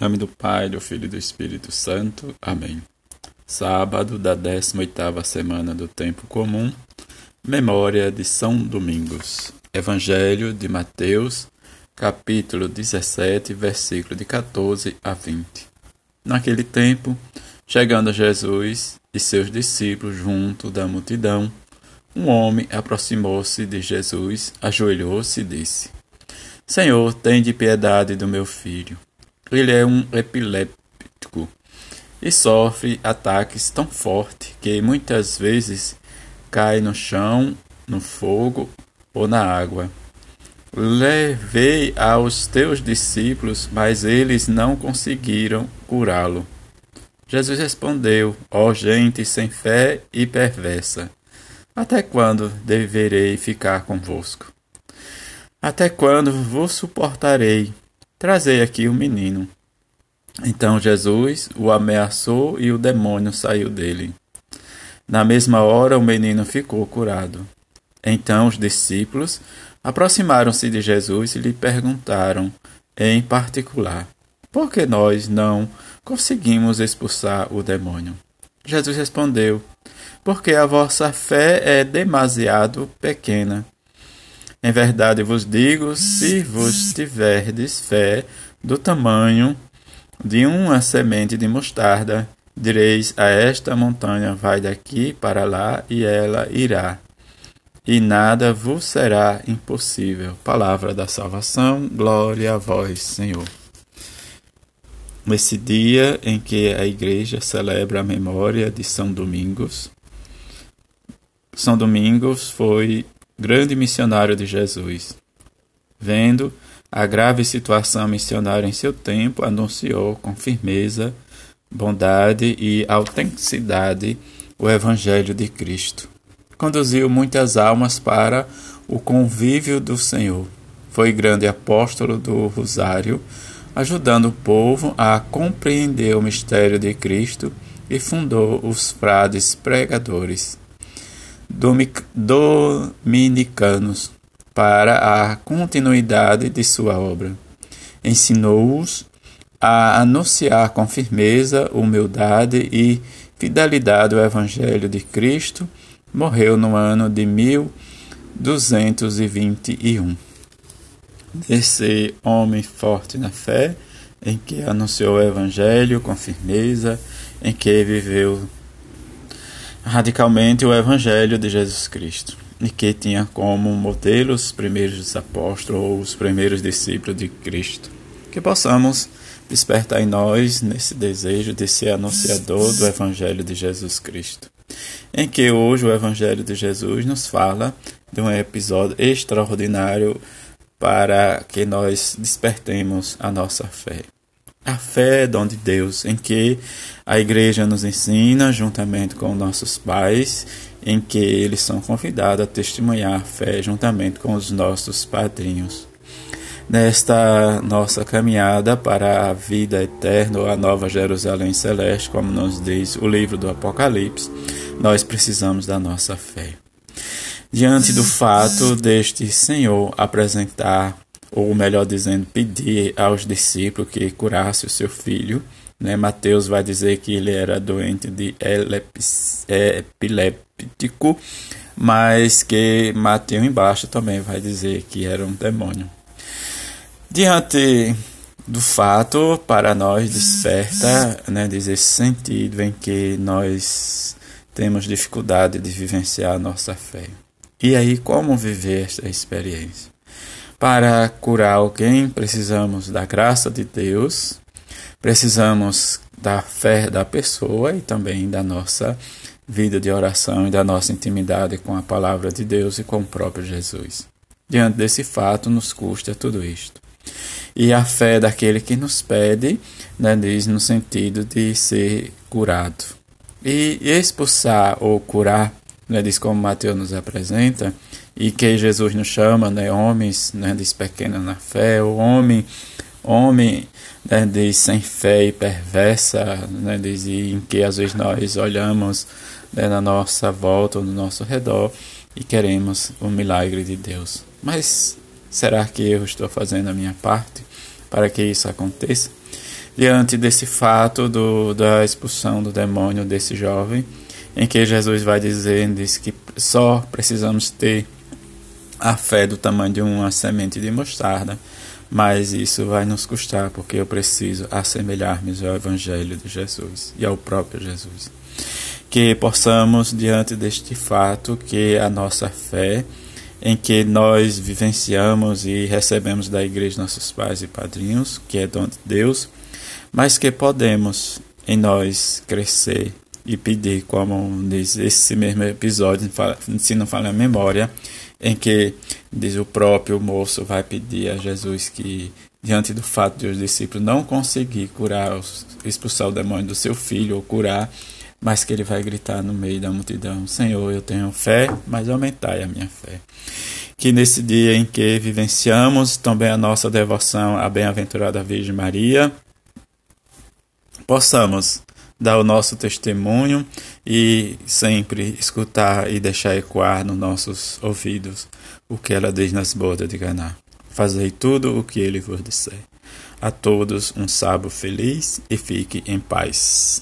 Em nome do Pai, do Filho e do Espírito Santo. Amém. Sábado da 18ª semana do tempo comum. Memória de São Domingos. Evangelho de Mateus, capítulo 17, versículo de 14 a 20. Naquele tempo, chegando Jesus e seus discípulos junto da multidão, um homem aproximou-se de Jesus, ajoelhou-se e disse: Senhor, tem de piedade do meu filho ele é um epiléptico e sofre ataques tão fortes que muitas vezes cai no chão, no fogo ou na água. Levei aos teus discípulos, mas eles não conseguiram curá-lo. Jesus respondeu: Ó oh, gente sem fé e perversa, até quando deverei ficar convosco? Até quando vos suportarei? Trazei aqui o menino. Então Jesus o ameaçou e o demônio saiu dele. Na mesma hora o menino ficou curado. Então os discípulos aproximaram-se de Jesus e lhe perguntaram, em particular, por que nós não conseguimos expulsar o demônio? Jesus respondeu, porque a vossa fé é demasiado pequena. Em verdade vos digo: se vos tiverdes fé do tamanho de uma semente de mostarda, direis a esta montanha: vai daqui para lá, e ela irá. E nada vos será impossível. Palavra da salvação, glória a vós, Senhor. Nesse dia em que a igreja celebra a memória de São Domingos, São Domingos foi grande missionário de Jesus. Vendo a grave situação missionária em seu tempo, anunciou com firmeza, bondade e autenticidade o Evangelho de Cristo. Conduziu muitas almas para o convívio do Senhor. Foi grande apóstolo do Rosário, ajudando o povo a compreender o mistério de Cristo e fundou os frades pregadores dominicanos para a continuidade de sua obra. Ensinou-os a anunciar com firmeza, humildade e fidelidade o Evangelho de Cristo. Morreu no ano de 1221. Esse homem forte na fé, em que anunciou o Evangelho com firmeza, em que viveu radicalmente o Evangelho de Jesus Cristo e que tinha como modelo os primeiros apóstolos ou os primeiros discípulos de Cristo. Que possamos despertar em nós nesse desejo de ser anunciador do Evangelho de Jesus Cristo. Em que hoje o Evangelho de Jesus nos fala de um episódio extraordinário para que nós despertemos a nossa fé. A fé é dom de Deus, em que a igreja nos ensina, juntamente com nossos pais, em que eles são convidados a testemunhar a fé juntamente com os nossos padrinhos. Nesta nossa caminhada para a vida eterna, ou a nova Jerusalém Celeste, como nos diz o livro do Apocalipse, nós precisamos da nossa fé. Diante do fato deste Senhor apresentar ou melhor dizendo, pedir aos discípulos que curasse o seu filho. Né? Mateus vai dizer que ele era doente de epiléptico, mas que Mateus embaixo também vai dizer que era um demônio. Diante do fato, para nós desperta, né, diz esse sentido em que nós temos dificuldade de vivenciar a nossa fé. E aí, como viver esta experiência? Para curar alguém, precisamos da graça de Deus, precisamos da fé da pessoa e também da nossa vida de oração e da nossa intimidade com a palavra de Deus e com o próprio Jesus. Diante desse fato, nos custa tudo isto. E a fé daquele que nos pede, né, diz no sentido de ser curado. E expulsar ou curar, né, diz como Mateus nos apresenta, e que Jesus nos chama, né, homens, né, diz na fé, o homem, homem, né, diz sem fé e perversa, né, diz em que às vezes nós olhamos né, na nossa volta ou no nosso redor e queremos o milagre de Deus. Mas será que eu estou fazendo a minha parte para que isso aconteça? diante desse fato do, da expulsão do demônio desse jovem, em que Jesus vai dizer diz que só precisamos ter a fé do tamanho de uma semente de mostarda, mas isso vai nos custar porque eu preciso assemelhar-me ao Evangelho de Jesus e ao próprio Jesus. Que possamos, diante deste fato, que a nossa fé, em que nós vivenciamos e recebemos da igreja nossos pais e padrinhos, que é dom de Deus, mas que podemos em nós crescer e pedir, como diz esse mesmo episódio, se não fala a memória, em que diz o próprio moço vai pedir a Jesus que diante do fato de os discípulos não conseguir curar, expulsar o demônio do seu filho ou curar, mas que ele vai gritar no meio da multidão: Senhor, eu tenho fé, mas aumentai a minha fé. Que nesse dia em que vivenciamos também a nossa devoção à bem-aventurada Virgem Maria, possamos dar o nosso testemunho e sempre escutar e deixar ecoar nos nossos ouvidos o que ela diz nas bodas de Caná. Fazei tudo o que ele vos disser. A todos um sábado feliz e fique em paz.